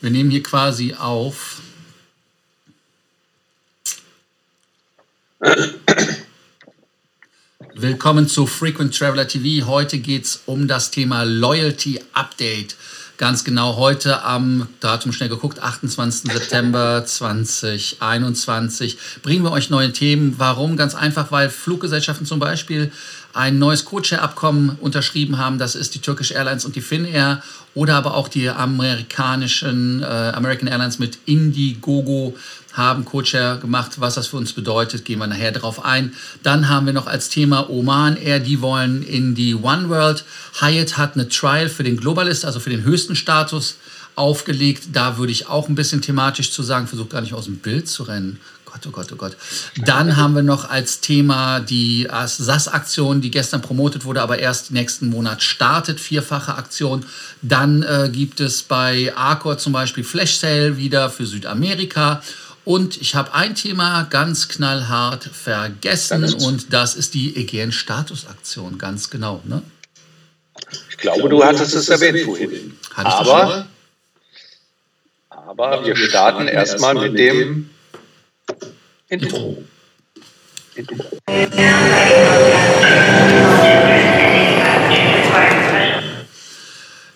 Wir nehmen hier quasi auf. Willkommen zu Frequent Traveler TV. Heute geht es um das Thema Loyalty Update. Ganz genau heute am Datum schnell geguckt, 28. September 2021, bringen wir euch neue Themen. Warum? Ganz einfach, weil Fluggesellschaften zum Beispiel ein neues Codeshare-Abkommen unterschrieben haben. Das ist die Turkish Airlines und die Finnair oder aber auch die amerikanischen äh, American Airlines mit Indiegogo haben Codeshare gemacht. Was das für uns bedeutet, gehen wir nachher drauf ein. Dann haben wir noch als Thema Oman Air, die wollen in die One World. Hyatt hat eine Trial für den Globalist, also für den höchsten Status aufgelegt. Da würde ich auch ein bisschen thematisch zu sagen, versuche gar nicht aus dem Bild zu rennen. Gott, oh Gott, oh Gott. Dann haben wir noch als Thema die SAS-Aktion, die gestern promotet wurde, aber erst nächsten Monat startet. Vierfache Aktion. Dann äh, gibt es bei Arcor zum Beispiel Flash Sale wieder für Südamerika. Und ich habe ein Thema ganz knallhart vergessen und das ist die Aegean Status-Aktion, ganz genau. Ne? Ich glaube, du hattest es erwähnt vorhin. Aber, aber wir starten erstmal mit dem Intro. Intro.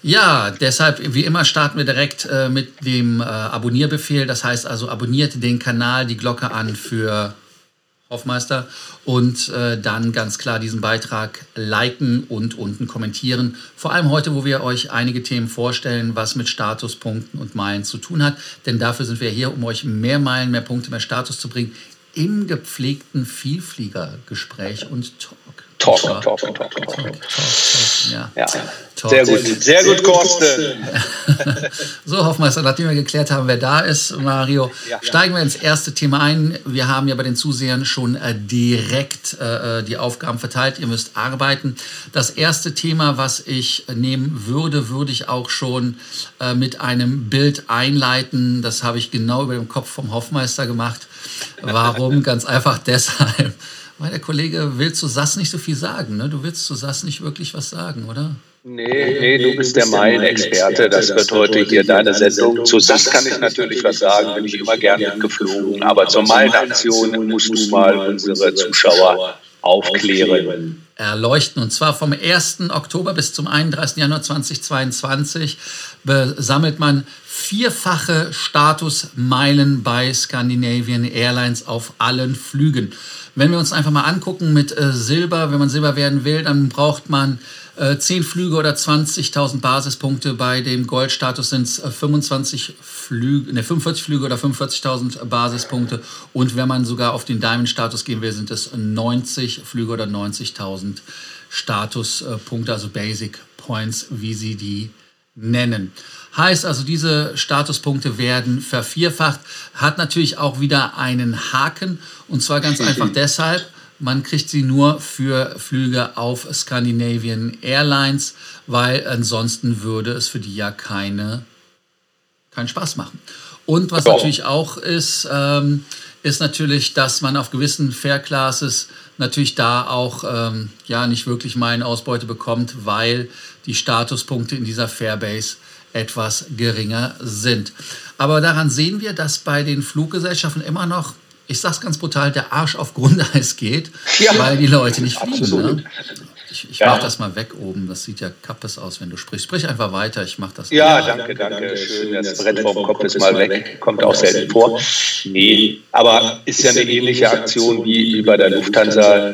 Ja, deshalb, wie immer, starten wir direkt äh, mit dem äh, Abonnierbefehl. Das heißt also, abonniert den Kanal, die Glocke an für Hoffmeister und äh, dann ganz klar diesen Beitrag liken und unten kommentieren. Vor allem heute, wo wir euch einige Themen vorstellen, was mit Statuspunkten und Meilen zu tun hat. Denn dafür sind wir hier, um euch mehr Meilen, mehr Punkte, mehr Status zu bringen im gepflegten Vielfliegergespräch und Talk. Talk, Talk, Talk, Talk, Talk. Talk, Talk, ja. ja. Sehr gut, sehr gut, Korsten. so, Hoffmeister, nachdem wir geklärt haben, wer da ist, Mario, ja, steigen wir ins erste Thema ein. Wir haben ja bei den Zusehern schon äh, direkt äh, äh, die Aufgaben verteilt. Ihr müsst arbeiten. Das erste Thema, was ich nehmen würde, würde ich auch schon äh, mit einem Bild einleiten. Das habe ich genau über dem Kopf vom Hoffmeister gemacht. Warum? Ganz einfach deshalb der Kollege will zu SAS nicht so viel sagen. Ne? Du willst zu SAS nicht wirklich was sagen, oder? Nee, nee, du bist der Main-Experte. Das wird heute hier deine Sendung. Zu SAS kann ich natürlich was sagen, bin ich immer gerne geflogen. Aber zur Main-Aktion musst du mal unsere Zuschauer aufklären. Erleuchten. Und zwar vom 1. Oktober bis zum 31. Januar 2022 sammelt man vierfache Statusmeilen bei Scandinavian Airlines auf allen Flügen. Wenn wir uns einfach mal angucken mit äh, Silber, wenn man Silber werden will, dann braucht man äh, 10 Flüge oder 20.000 Basispunkte. Bei dem Goldstatus sind es 25 Flüge, ne, 45 Flüge oder 45.000 Basispunkte. Und wenn man sogar auf den Diamond-Status gehen will, sind es 90 Flüge oder 90.000 Statuspunkte, also Basic Points, wie sie die nennen. Heißt also, diese Statuspunkte werden vervierfacht, hat natürlich auch wieder einen Haken und zwar ganz einfach deshalb, man kriegt sie nur für Flüge auf Scandinavian Airlines, weil ansonsten würde es für die ja keine, keinen Spaß machen. Und was natürlich auch ist, ähm, ist natürlich, dass man auf gewissen Fair Classes natürlich da auch ähm, ja nicht wirklich mal eine Ausbeute bekommt, weil die Statuspunkte in dieser Fairbase etwas geringer sind. Aber daran sehen wir, dass bei den Fluggesellschaften immer noch, ich sage es ganz brutal, der Arsch auf Grundeis geht, ja. weil die Leute nicht fliegen. Ne? Ich, ich ja. mache das mal weg oben. Das sieht ja kappes aus, wenn du sprichst. Sprich einfach weiter. Ich mache das. Ja, ja danke, danke. Schön. Das Brett vom Kopf ist mal weg. Kommt auch selten vor. Nee, aber ist ja eine ähnliche Aktion wie, wie bei der Lufthansa.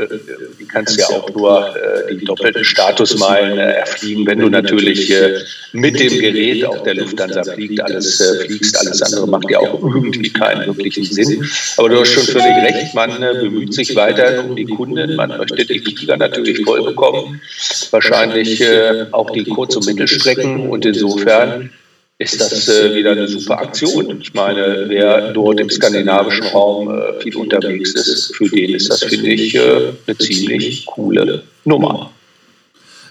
Die kannst ja auch nur äh, die doppelten Statusmeilen äh, erfliegen, wenn du natürlich äh, mit dem Gerät auf der Lufthansa fliegt, alles äh, fliegst. Alles andere macht ja auch irgendwie keinen wirklichen Sinn. Aber du hast schon völlig recht. Man äh, bemüht sich weiter um die Kunden. Man möchte die Flieger natürlich voll bekommen kommen, wahrscheinlich äh, auch die Kurz- und Mittelstrecken. Und insofern ist das äh, wieder eine super Aktion. Ich meine, wer dort im skandinavischen Raum äh, viel unterwegs ist, für den ist das, finde ich, äh, eine ziemlich coole Nummer.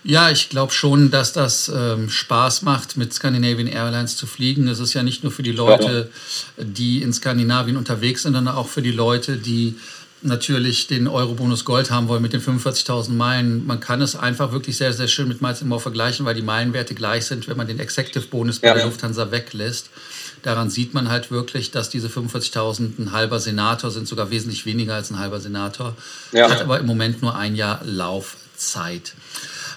Ja, ich glaube schon, dass das ähm, Spaß macht, mit Scandinavian Airlines zu fliegen. Es ist ja nicht nur für die Leute, die in Skandinavien unterwegs sind, sondern auch für die Leute, die natürlich den Eurobonus Gold haben wollen mit den 45.000 Meilen. Man kann es einfach wirklich sehr, sehr schön mit Miles More vergleichen, weil die Meilenwerte gleich sind, wenn man den Executive Bonus bei ja. der Lufthansa weglässt. Daran sieht man halt wirklich, dass diese 45.000 ein halber Senator sind, sogar wesentlich weniger als ein halber Senator. Ja. Hat aber im Moment nur ein Jahr Laufzeit.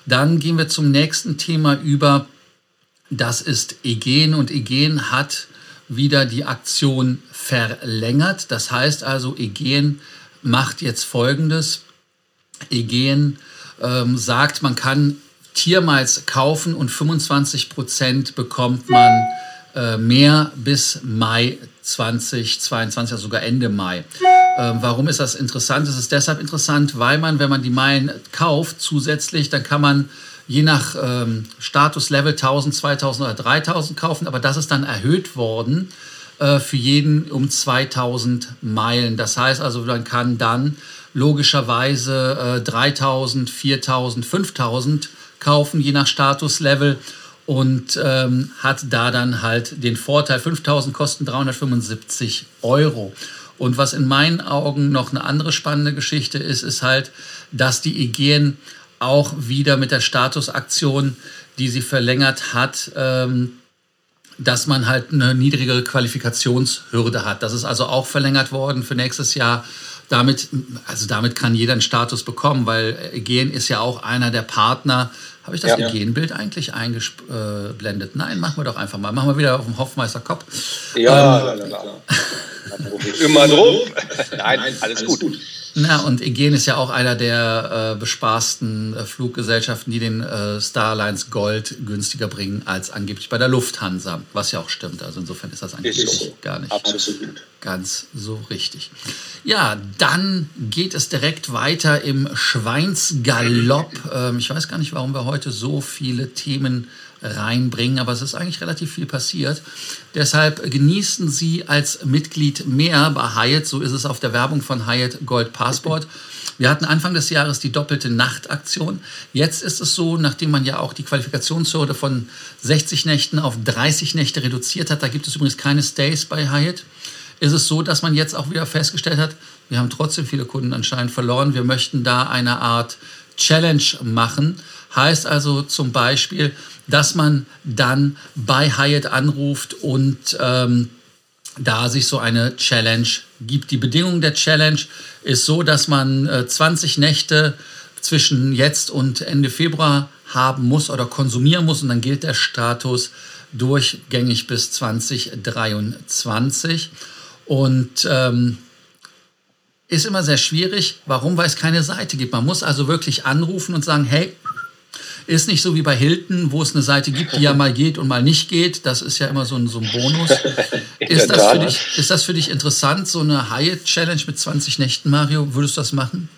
Dann gehen wir zum nächsten Thema über. Das ist Egen und Egen hat wieder die Aktion verlängert. Das heißt also, Egen macht jetzt Folgendes. Egen ähm, sagt, man kann Tiermalz kaufen und 25 Prozent bekommt man äh, mehr bis Mai 2022, also sogar Ende Mai. Ähm, warum ist das interessant? Es ist deshalb interessant, weil man, wenn man die Meilen kauft, zusätzlich, dann kann man je nach ähm, Statuslevel 1000, 2000 oder 3000 kaufen, aber das ist dann erhöht worden für jeden um 2000 Meilen. Das heißt also, man kann dann logischerweise äh, 3000, 4000, 5000 kaufen, je nach Statuslevel und ähm, hat da dann halt den Vorteil, 5000 kosten 375 Euro. Und was in meinen Augen noch eine andere spannende Geschichte ist, ist halt, dass die Aegean auch wieder mit der Statusaktion, die sie verlängert hat, ähm, dass man halt eine niedrigere Qualifikationshürde hat. Das ist also auch verlängert worden für nächstes Jahr. Damit, also damit kann jeder einen Status bekommen, weil Aegean ist ja auch einer der Partner habe ich das ja. Genbild eigentlich eingeblendet? Nein, machen wir doch einfach mal. Machen wir wieder auf dem Hoffmeister Kopf. Ja, ähm, immer drauf. Nein, alles gut. Na, und Egen ist ja auch einer der äh, bespaßten äh, Fluggesellschaften, die den äh, Starlines Gold günstiger bringen als angeblich bei der Lufthansa, was ja auch stimmt. Also insofern ist das eigentlich ist so. gar nicht Absolut. ganz so richtig. Ja, dann geht es direkt weiter im Schweinsgalopp. Ähm, ich weiß gar nicht, warum wir heute so viele Themen reinbringen, aber es ist eigentlich relativ viel passiert. Deshalb genießen Sie als Mitglied mehr bei Hyatt, so ist es auf der Werbung von Hyatt Gold Passport. Wir hatten Anfang des Jahres die doppelte Nachtaktion. Jetzt ist es so, nachdem man ja auch die Qualifikationshürde von 60 Nächten auf 30 Nächte reduziert hat, da gibt es übrigens keine Stays bei Hyatt, ist es so, dass man jetzt auch wieder festgestellt hat, wir haben trotzdem viele Kunden anscheinend verloren. Wir möchten da eine Art Challenge machen. Heißt also zum Beispiel, dass man dann bei Hyatt anruft und ähm, da sich so eine Challenge gibt. Die Bedingung der Challenge ist so, dass man äh, 20 Nächte zwischen jetzt und Ende Februar haben muss oder konsumieren muss und dann gilt der Status durchgängig bis 2023. Und ähm, ist immer sehr schwierig. Warum? Weil es keine Seite gibt. Man muss also wirklich anrufen und sagen, hey, ist nicht so wie bei Hilton, wo es eine Seite gibt, die ja mal geht und mal nicht geht. Das ist ja immer so ein, so ein Bonus. Ist das, für dich, ist das für dich interessant, so eine Hyatt-Challenge mit 20 Nächten, Mario? Würdest du das machen?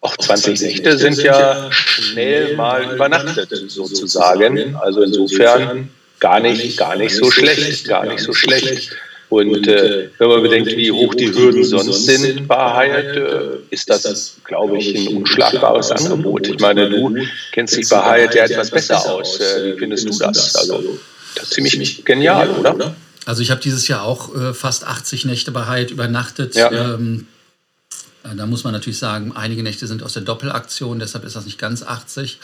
Auch 20 Nächte sind ja schnell mal übernachtet, sozusagen. Also insofern gar nicht, gar nicht so schlecht, gar nicht so schlecht. Und äh, wenn man bedenkt, wie hoch die Hürden sonst sind bei Hyatt, äh, ist das, glaube ich, ein unschlagbares Angebot. Ich meine, du kennst dich bei Hyatt ja etwas besser aus. Äh, wie findest du das? Also, das ist ziemlich genial, oder? Also ich habe dieses Jahr auch äh, fast 80 Nächte bei Hyatt übernachtet. Ja. Ähm, äh, da muss man natürlich sagen, einige Nächte sind aus der Doppelaktion, deshalb ist das nicht ganz 80.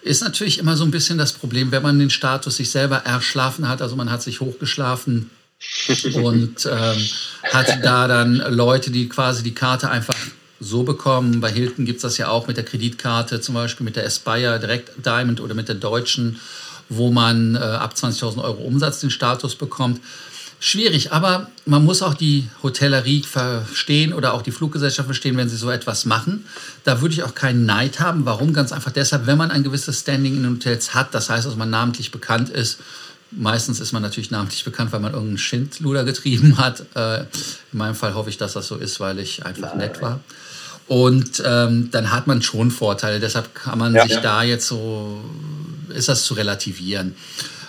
Ist natürlich immer so ein bisschen das Problem, wenn man den Status sich selber erschlafen hat, also man hat sich hochgeschlafen, und ähm, hat da dann Leute, die quasi die Karte einfach so bekommen. Bei Hilton gibt es das ja auch mit der Kreditkarte, zum Beispiel mit der Aspire Direct Diamond oder mit der Deutschen, wo man äh, ab 20.000 Euro Umsatz den Status bekommt. Schwierig, aber man muss auch die Hotellerie verstehen oder auch die Fluggesellschaft verstehen, wenn sie so etwas machen. Da würde ich auch keinen Neid haben. Warum? Ganz einfach deshalb, wenn man ein gewisses Standing in den Hotels hat, das heißt, dass man namentlich bekannt ist, Meistens ist man natürlich namentlich bekannt, weil man irgendeinen Schindluder getrieben hat. Äh, in meinem Fall hoffe ich, dass das so ist, weil ich einfach nett war. Und ähm, dann hat man schon Vorteile. Deshalb kann man ja, sich ja. da jetzt so, ist das zu relativieren.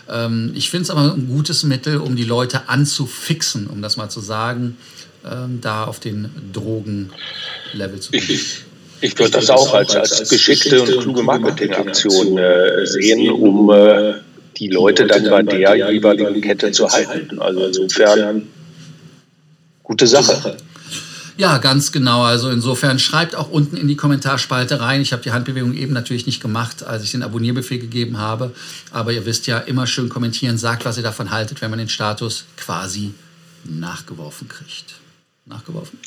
Ähm, ich finde es aber ein gutes Mittel, um die Leute anzufixen, um das mal zu sagen, ähm, da auf den Drogenlevel zu kommen. Ich, ich würde das auch als, als geschickte und kluge Marketingaktion äh, sehen, um äh, die Leute dann bei der jeweiligen Kette zu halten. Also insofern gute Sache. Ja, ganz genau. Also insofern schreibt auch unten in die Kommentarspalte rein. Ich habe die Handbewegung eben natürlich nicht gemacht, als ich den Abonnierbefehl gegeben habe. Aber ihr wisst ja, immer schön kommentieren, sagt, was ihr davon haltet, wenn man den Status quasi nachgeworfen kriegt. Nachgeworfen?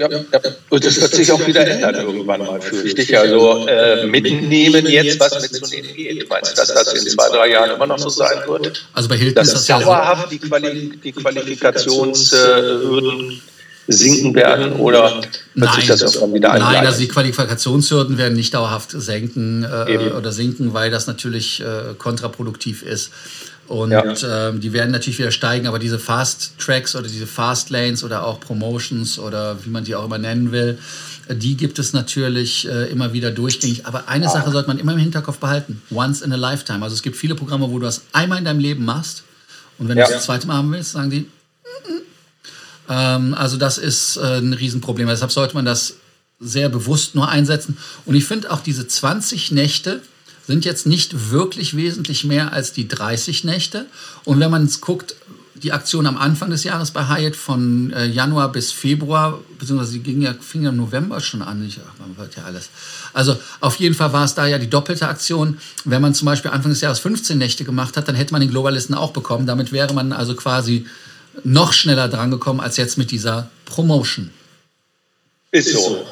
Ja, ja. Und das wird sich auch wieder ändern irgendwann mal, fürchte ich. Also äh, mitnehmen jetzt, was mitzunehmen geht. Meinst du, dass das in zwei, drei Jahren immer noch so sein wird? Also bei Hilton dass ist das dauerhaft ja die, Quali die Qualifikationshürden sinken werden oder wird nein, sich das irgendwann wieder einleiten? Nein, also die Qualifikationshürden werden nicht dauerhaft senken äh, oder sinken, weil das natürlich äh, kontraproduktiv ist. Und ja. ähm, die werden natürlich wieder steigen, aber diese Fast Tracks oder diese Fast Lanes oder auch Promotions oder wie man die auch immer nennen will, äh, die gibt es natürlich äh, immer wieder durchgängig. Aber eine ah. Sache sollte man immer im Hinterkopf behalten: Once in a lifetime. Also es gibt viele Programme, wo du das einmal in deinem Leben machst und wenn ja. du es das zweite Mal haben willst, sagen die. Mm -mm. Ähm, also das ist äh, ein Riesenproblem. Deshalb sollte man das sehr bewusst nur einsetzen. Und ich finde auch diese 20 Nächte, sind jetzt nicht wirklich wesentlich mehr als die 30 Nächte. Und wenn man es guckt, die Aktion am Anfang des Jahres bei Hyatt von äh, Januar bis Februar, beziehungsweise die ging ja, fing ja im November schon an. Ich, ach, man hört ja alles. Also auf jeden Fall war es da ja die doppelte Aktion. Wenn man zum Beispiel Anfang des Jahres 15 Nächte gemacht hat, dann hätte man den Globalisten auch bekommen. Damit wäre man also quasi noch schneller drangekommen als jetzt mit dieser Promotion. Ist so.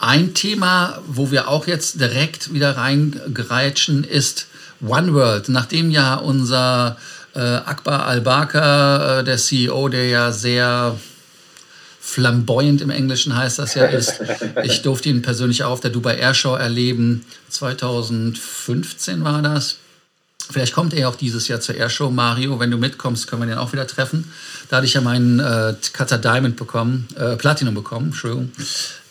Ein Thema, wo wir auch jetzt direkt wieder reingereitschen, ist One World. Nachdem ja unser äh, Akbar Al-Bakr, äh, der CEO, der ja sehr flamboyant im Englischen heißt das ja ist. Ich durfte ihn persönlich auch auf der Dubai Airshow erleben. 2015 war das. Vielleicht kommt er ja auch dieses Jahr zur Airshow, Mario. Wenn du mitkommst, können wir den auch wieder treffen. Da hatte ich ja meinen äh, Cutter Diamond bekommen, äh, Platinum bekommen, Entschuldigung.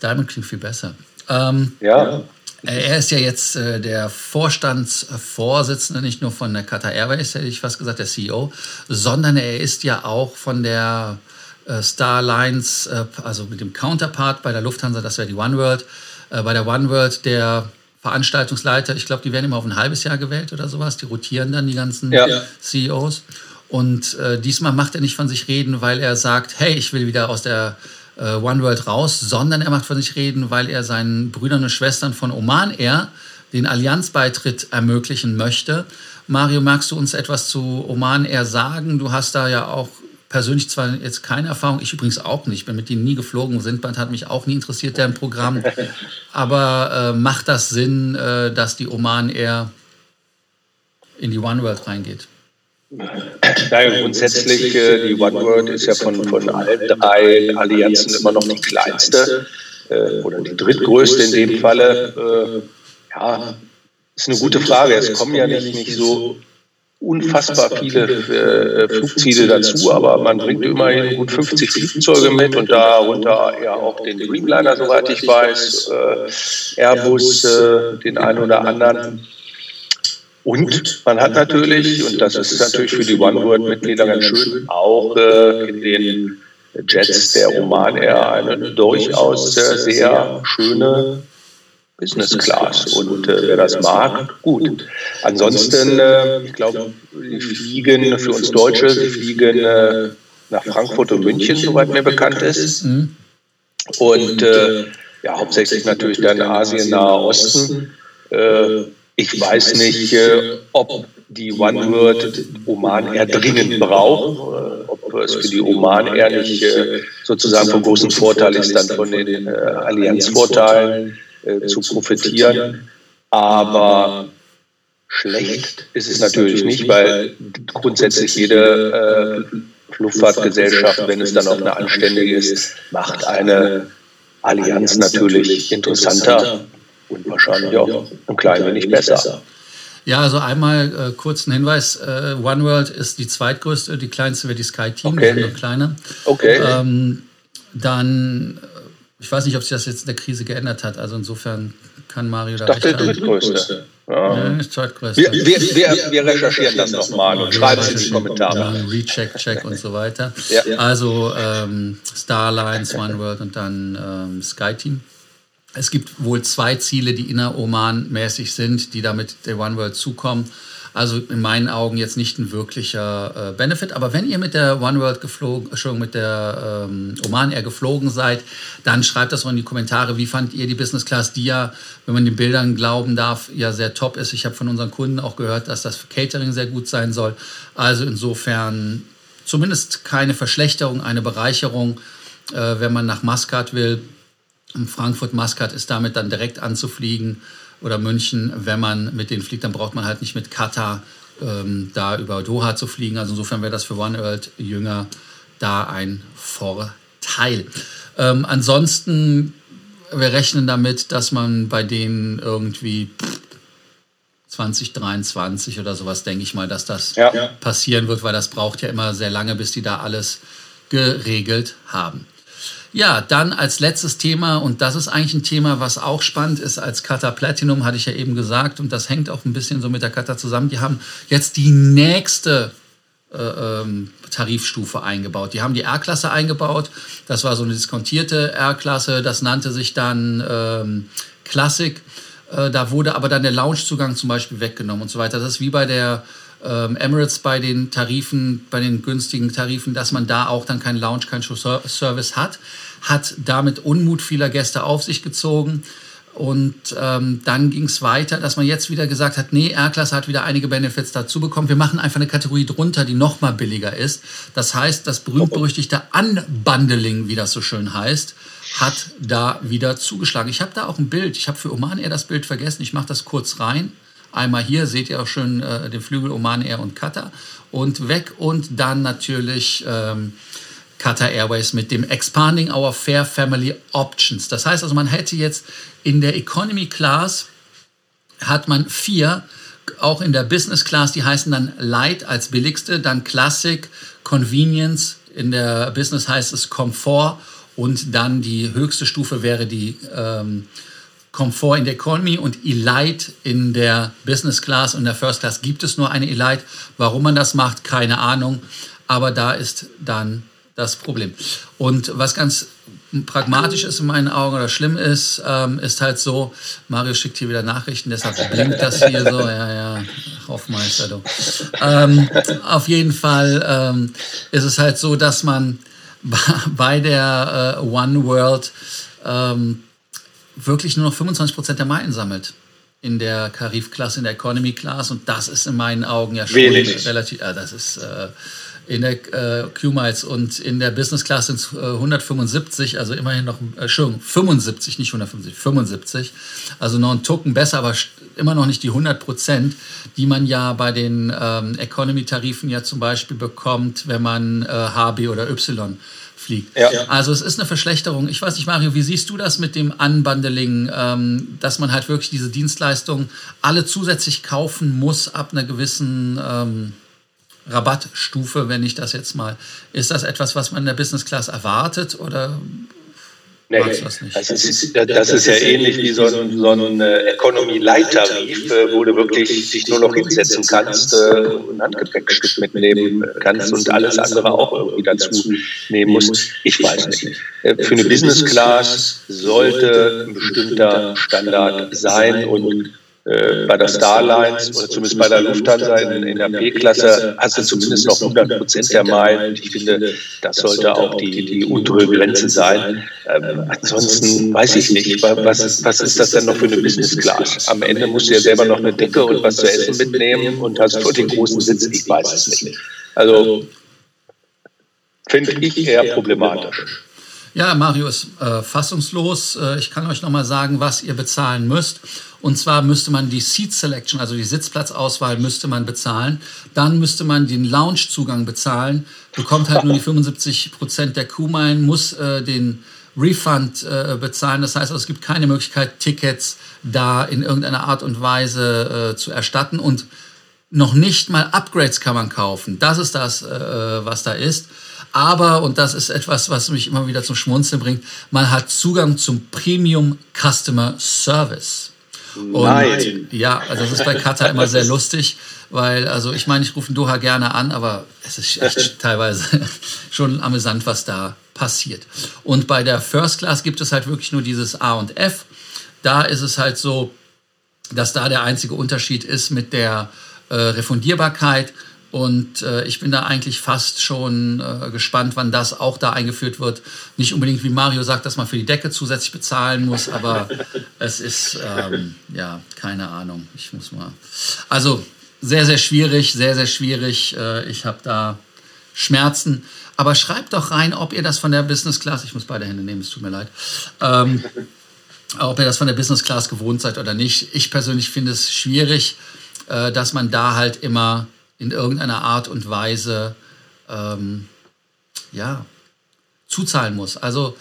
Diamond klingt viel besser. Ähm, ja. Er ist ja jetzt äh, der Vorstandsvorsitzende, nicht nur von der Qatar Airways, hätte ich fast gesagt, der CEO, sondern er ist ja auch von der äh, Star Lines, äh, also mit dem Counterpart bei der Lufthansa, das wäre die One World, äh, bei der One World der Veranstaltungsleiter, ich glaube, die werden immer auf ein halbes Jahr gewählt oder sowas, die rotieren dann die ganzen ja. CEOs. Und äh, diesmal macht er nicht von sich reden, weil er sagt, hey, ich will wieder aus der äh, One World raus, sondern er macht von sich reden, weil er seinen Brüdern und Schwestern von Oman Air den Allianzbeitritt ermöglichen möchte. Mario, magst du uns etwas zu Oman Air sagen? Du hast da ja auch persönlich zwar jetzt keine Erfahrung, ich übrigens auch nicht, bin mit denen nie geflogen, Sindband hat mich auch nie interessiert, deren Programm. Aber äh, macht das Sinn, äh, dass die Oman Air in die One World reingeht? Naja, grundsätzlich, äh, die One World ist ja von, von allen drei Allianzen immer noch die kleinste äh, oder die drittgrößte in dem Falle. Äh, ja, ist eine gute Frage. Es kommen ja nicht, nicht so unfassbar viele äh, Flugziele dazu, aber man bringt immerhin gut 50 Flugzeuge mit und darunter ja auch den Dreamliner, soweit ich weiß, äh, Airbus, äh, den einen oder anderen. Und man hat natürlich, und das ist natürlich für die One World Mitglieder ganz schön, auch äh, in den Jets der Oman Air eine durchaus sehr schöne Business Class. Und äh, wer das mag, gut. Ansonsten, äh, ich glaube, die fliegen für uns Deutsche, die fliegen äh, nach Frankfurt und München, soweit mir bekannt ist. Mhm. Und äh, ja, hauptsächlich natürlich dann Asien, Nahe Osten. Äh, ich weiß nicht, äh, ob die One World Oman Air dringend braucht, ob es für die Oman Air nicht sozusagen von großem Vorteil ist, dann von den Allianzvorteilen äh, zu profitieren. Aber schlecht ist es natürlich nicht, weil grundsätzlich jede äh, Luftfahrtgesellschaft, wenn es dann auch eine anständige ist, macht eine Allianz natürlich interessanter und wahrscheinlich auch ein klein wenig besser. Ja, also einmal äh, kurz ein Hinweis: äh, One World ist die zweitgrößte, die kleinste wäre die Sky Team, okay. die sind noch kleiner. Okay. Ähm, dann ich weiß nicht, ob sich das jetzt in der Krise geändert hat. Also insofern kann Mario da. Ich dachte, der drittgrößte. Ja. Ja, zweitgrößte. Wir, wir, wir, wir recherchieren das nochmal und schreiben es in die Kommentare. Ja, Recheck, Check und so weiter. Ja. Also ähm, Starlines, One World und dann ähm, SkyTeam. Es gibt wohl zwei Ziele, die inner Oman mäßig sind, die damit der One World zukommen. Also in meinen Augen jetzt nicht ein wirklicher äh, Benefit. Aber wenn ihr mit der One World geflogen, schon mit der ähm, Oman Air geflogen seid, dann schreibt das auch in die Kommentare. Wie fand ihr die Business Class, die ja, wenn man den Bildern glauben darf, ja sehr top ist. Ich habe von unseren Kunden auch gehört, dass das Catering sehr gut sein soll. Also insofern zumindest keine Verschlechterung, eine Bereicherung, äh, wenn man nach Maskat will. Frankfurt Maskat ist damit dann direkt anzufliegen oder München, wenn man mit denen fliegt, dann braucht man halt nicht mit Katar ähm, da über Doha zu fliegen. Also insofern wäre das für One World Jünger da ein Vorteil. Ähm, ansonsten, wir rechnen damit, dass man bei denen irgendwie 2023 oder sowas, denke ich mal, dass das ja. passieren wird, weil das braucht ja immer sehr lange, bis die da alles geregelt haben. Ja, dann als letztes Thema, und das ist eigentlich ein Thema, was auch spannend ist, als Kata Platinum, hatte ich ja eben gesagt, und das hängt auch ein bisschen so mit der Kata zusammen. Die haben jetzt die nächste äh, ähm, Tarifstufe eingebaut. Die haben die R-Klasse eingebaut. Das war so eine diskontierte R-Klasse. Das nannte sich dann ähm, Classic. Äh, da wurde aber dann der Loungezugang zum Beispiel weggenommen und so weiter. Das ist wie bei der Emirates bei den Tarifen, bei den günstigen Tarifen, dass man da auch dann keinen Lounge, keinen Service hat, hat damit Unmut vieler Gäste auf sich gezogen. Und ähm, dann ging es weiter, dass man jetzt wieder gesagt hat, nee, R-Klasse hat wieder einige Benefits dazu bekommen. Wir machen einfach eine Kategorie drunter, die nochmal billiger ist. Das heißt, das berühmt-berüchtigte Unbundling, wie das so schön heißt, hat da wieder zugeschlagen. Ich habe da auch ein Bild. Ich habe für Oman eher das Bild vergessen. Ich mache das kurz rein. Einmal hier seht ihr auch schön äh, den Flügel Oman Air und Qatar und weg und dann natürlich ähm, Qatar Airways mit dem Expanding Our Fair Family Options. Das heißt also, man hätte jetzt in der Economy Class hat man vier, auch in der Business Class, die heißen dann Light als billigste, dann Classic, Convenience, in der Business heißt es Komfort und dann die höchste Stufe wäre die ähm, Komfort in der Economy und Elite in der Business Class und der First Class gibt es nur eine Elite. Warum man das macht, keine Ahnung. Aber da ist dann das Problem. Und was ganz pragmatisch ist in meinen Augen oder schlimm ist, ähm, ist halt so, Mario schickt hier wieder Nachrichten, deshalb blinkt das hier so, ja, ja, Hoffmeister, du. Ähm, auf jeden Fall ähm, ist es halt so, dass man bei der äh, One World ähm, wirklich nur noch 25 Prozent der Meilen sammelt in der Tarifklasse, in der Economy Class. Und das ist in meinen Augen ja schon Wenig. relativ, äh, das ist äh, in der äh, Q-Miles und in der Business Class sind es äh, 175, also immerhin noch, äh, Entschuldigung, 75, nicht 150, 75. Also noch ein Token besser, aber immer noch nicht die 100 Prozent, die man ja bei den ähm, Economy-Tarifen ja zum Beispiel bekommt, wenn man äh, HB oder Y fliegt. Ja. Also es ist eine Verschlechterung. Ich weiß nicht, Mario, wie siehst du das mit dem Unbundling, ähm, dass man halt wirklich diese Dienstleistungen alle zusätzlich kaufen muss ab einer gewissen ähm, Rabattstufe, wenn ich das jetzt mal. Ist das etwas, was man in der Business Class erwartet oder Nee, das, nicht? Das, ist, das ist ja ähnlich wie so ein, so ein äh, Economy-Light-Tarif, äh, wo du wirklich dich nur noch hinsetzen kannst äh, und ein Handgepäckstück mitnehmen kannst und alles andere auch irgendwie dazu nehmen musst. Ich weiß nicht. Für eine Business Class sollte ein bestimmter Standard sein und äh, bei der Starlines oder zumindest bei der Lufthansa in, in der B-Klasse hast du zumindest noch 100 Prozent der Meilen. Ich finde, das sollte auch die, die untere Grenze sein. Ähm, ansonsten weiß ich nicht, was, was ist das denn noch für eine Business Class? Am Ende musst du ja selber noch eine Decke und was zu essen mitnehmen und hast vor den großen Sitz. Ich weiß es nicht. Also finde ich eher problematisch. Ja, Marius, äh, fassungslos. Äh, ich kann euch nochmal sagen, was ihr bezahlen müsst. Und zwar müsste man die Seat Selection, also die Sitzplatzauswahl, müsste man bezahlen. Dann müsste man den Lounge-Zugang bezahlen. Bekommt halt nur die 75 Prozent der Q-Meilen, muss äh, den Refund äh, bezahlen. Das heißt, also, es gibt keine Möglichkeit, Tickets da in irgendeiner Art und Weise äh, zu erstatten. Und noch nicht mal Upgrades kann man kaufen. Das ist das, äh, was da ist. Aber, und das ist etwas, was mich immer wieder zum Schmunzeln bringt, man hat Zugang zum Premium Customer Service. Und Nein. ja, also das ist bei Qatar immer sehr lustig, weil, also ich meine, ich rufe Doha gerne an, aber es ist echt teilweise schon amüsant, was da passiert. Und bei der First Class gibt es halt wirklich nur dieses A und F. Da ist es halt so, dass da der einzige Unterschied ist mit der äh, Refundierbarkeit. Und äh, ich bin da eigentlich fast schon äh, gespannt, wann das auch da eingeführt wird. Nicht unbedingt, wie Mario sagt, dass man für die Decke zusätzlich bezahlen muss, aber es ist, ähm, ja, keine Ahnung. Ich muss mal. Also sehr, sehr schwierig, sehr, sehr schwierig. Äh, ich habe da Schmerzen. Aber schreibt doch rein, ob ihr das von der Business Class, ich muss beide Hände nehmen, es tut mir leid, ähm, ob ihr das von der Business Class gewohnt seid oder nicht. Ich persönlich finde es schwierig, äh, dass man da halt immer in irgendeiner Art und Weise ähm, ja, zuzahlen muss. Also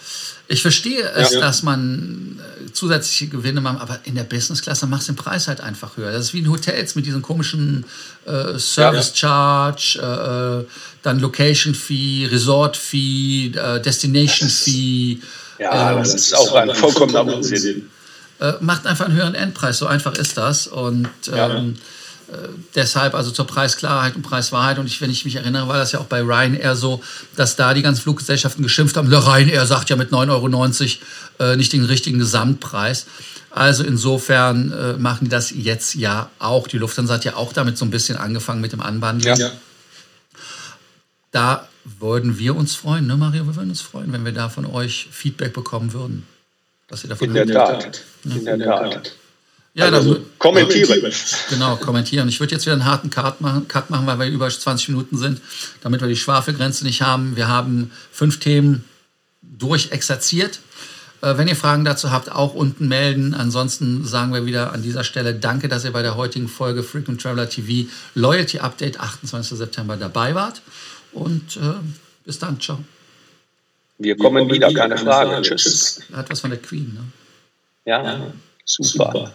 ich verstehe es, ja, dass man äh, zusätzliche Gewinne macht, aber in der Business Class dann machst du den Preis halt einfach höher. Das ist wie in Hotels mit diesen komischen äh, Service Charge, äh, dann Location Fee, Resort Fee, äh, Destination Fee. Ja, das ist auch ein vollkommener Unsinn. Äh, macht einfach einen höheren Endpreis, so einfach ist das. Und ähm, äh, deshalb also zur Preisklarheit und Preiswahrheit. Und ich, wenn ich mich erinnere, war das ja auch bei Ryanair so, dass da die ganzen Fluggesellschaften geschimpft haben. Der Ryanair sagt ja mit 9,90 Euro äh, nicht den richtigen Gesamtpreis. Also insofern äh, machen die das jetzt ja auch. Die Lufthansa hat ja auch damit so ein bisschen angefangen mit dem Anbandeln. Ja. Da würden wir uns freuen, ne Mario? Wir würden uns freuen, wenn wir da von euch Feedback bekommen würden. Was ihr davon In der Tat. In der Tat. Ja, also dann kommentieren. Genau, kommentieren. Ich würde jetzt wieder einen harten Cut machen, Cut machen, weil wir über 20 Minuten sind, damit wir die Schwafelgrenze nicht haben. Wir haben fünf Themen durchexerziert. Äh, wenn ihr Fragen dazu habt, auch unten melden. Ansonsten sagen wir wieder an dieser Stelle Danke, dass ihr bei der heutigen Folge Frequent Traveler TV Loyalty Update 28. September dabei wart. Und äh, bis dann. Ciao. Wir kommen wieder, keine Frage. Tschüss. Hat was von der Queen, ne? Ja, ja super. super.